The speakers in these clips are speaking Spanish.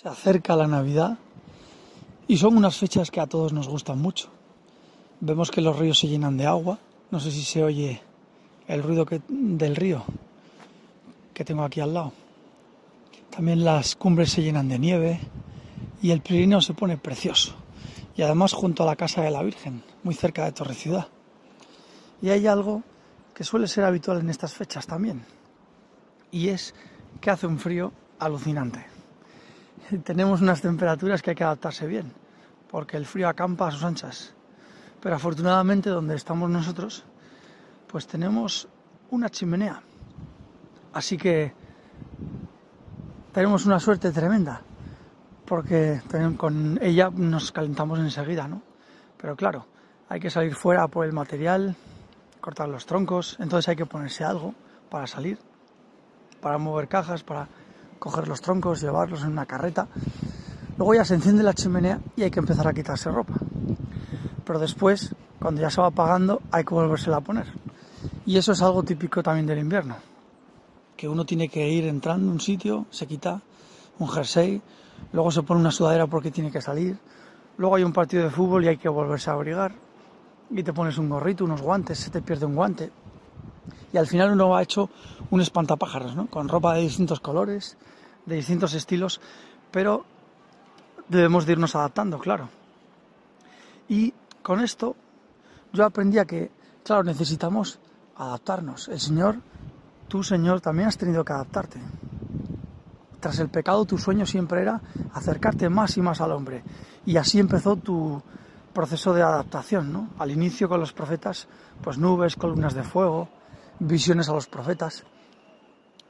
Se acerca la Navidad y son unas fechas que a todos nos gustan mucho. Vemos que los ríos se llenan de agua. No sé si se oye el ruido del río que tengo aquí al lado. También las cumbres se llenan de nieve y el Pirineo se pone precioso. Y además junto a la casa de la Virgen, muy cerca de Torre Ciudad. Y hay algo que suele ser habitual en estas fechas también. Y es que hace un frío alucinante. Tenemos unas temperaturas que hay que adaptarse bien, porque el frío acampa a sus anchas. Pero afortunadamente donde estamos nosotros, pues tenemos una chimenea. Así que tenemos una suerte tremenda, porque con ella nos calentamos enseguida, ¿no? Pero claro, hay que salir fuera por el material, cortar los troncos, entonces hay que ponerse algo para salir, para mover cajas, para coger los troncos, llevarlos en una carreta. Luego ya se enciende la chimenea y hay que empezar a quitarse ropa. Pero después, cuando ya se va apagando, hay que volvérsela a poner. Y eso es algo típico también del invierno. Que uno tiene que ir entrando en un sitio, se quita un jersey, luego se pone una sudadera porque tiene que salir, luego hay un partido de fútbol y hay que volverse a abrigar, y te pones un gorrito, unos guantes, se te pierde un guante. Y al final uno va hecho un espantapájaros, ¿no? Con ropa de distintos colores, de distintos estilos, pero debemos de irnos adaptando, claro. Y con esto yo aprendí a que, claro, necesitamos adaptarnos. El Señor, tú Señor, también has tenido que adaptarte. Tras el pecado tu sueño siempre era acercarte más y más al hombre. Y así empezó tu proceso de adaptación, ¿no? Al inicio con los profetas, pues nubes, columnas de fuego, visiones a los profetas.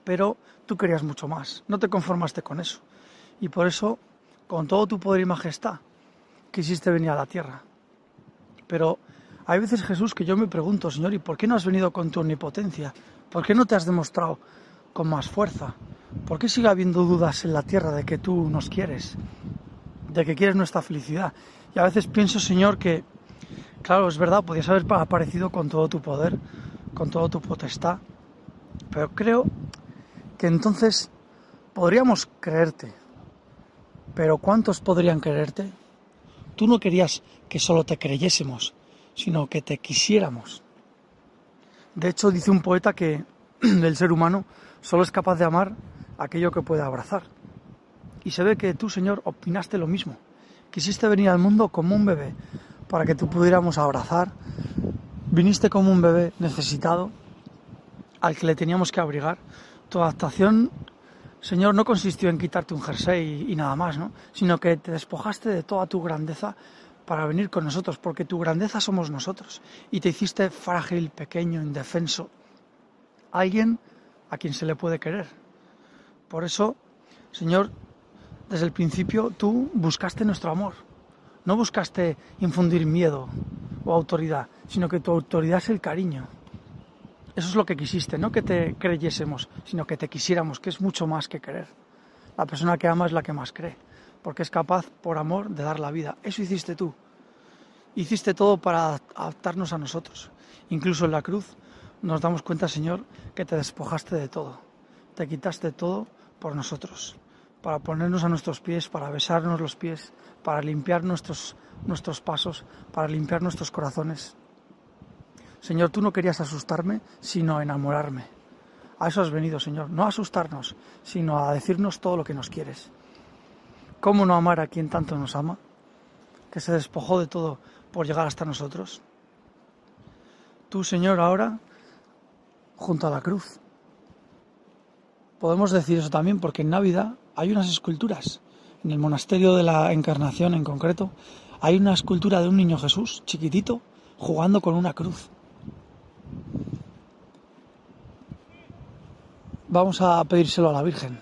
Pero tú querías mucho más, no te conformaste con eso. Y por eso, con todo tu poder y majestad, quisiste venir a la tierra. Pero hay veces, Jesús, que yo me pregunto, Señor, ¿y por qué no has venido con tu omnipotencia? ¿Por qué no te has demostrado con más fuerza? ¿Por qué sigue habiendo dudas en la tierra de que tú nos quieres? De que quieres nuestra felicidad. Y a veces pienso, Señor, que, claro, es verdad, podías haber aparecido con todo tu poder, con toda tu potestad, pero creo que entonces podríamos creerte. Pero ¿cuántos podrían creerte? Tú no querías que solo te creyésemos, sino que te quisiéramos. De hecho, dice un poeta que el ser humano solo es capaz de amar aquello que puede abrazar. Y se ve que tú, Señor, opinaste lo mismo. Quisiste venir al mundo como un bebé para que te pudiéramos abrazar. Viniste como un bebé necesitado al que le teníamos que abrigar. Tu adaptación, Señor, no consistió en quitarte un jersey y, nada más, ¿no? Sino que te despojaste de toda tu grandeza para venir con nosotros, porque tu grandeza somos nosotros. Y te hiciste frágil, pequeño, indefenso. Alguien a quien se le puede querer. Por eso, Señor, desde el principio tú buscaste nuestro amor. No buscaste infundir miedo o autoridad, sino que tu autoridad es el cariño. Eso es lo que quisiste, no que te creyésemos, sino que te quisiéramos, que es mucho más que querer. La persona que ama es la que más cree, porque es capaz, por amor, de dar la vida. Eso hiciste tú. Hiciste todo para adaptarnos a nosotros. Incluso en la cruz nos damos cuenta, Señor, que te despojaste de todo. Te quitaste todo por nosotros para ponernos a nuestros pies, para besarnos los pies, para limpiar nuestros, nuestros pasos, para limpiar nuestros corazones. Señor, tú no querías asustarme, sino enamorarme. A eso has venido, Señor, no a asustarnos, sino a decirnos todo lo que nos quieres. ¿Cómo no amar a quien tanto nos ama? Que se despojó de todo por llegar hasta nosotros. Tú, Señor, ahora, junto a la cruz. Podemos decir eso también porque en Navidad hay unas esculturas. En el monasterio de la Encarnación en concreto, hay una escultura de un niño Jesús, chiquitito, jugando con una cruz. Vamos a pedírselo a la Virgen.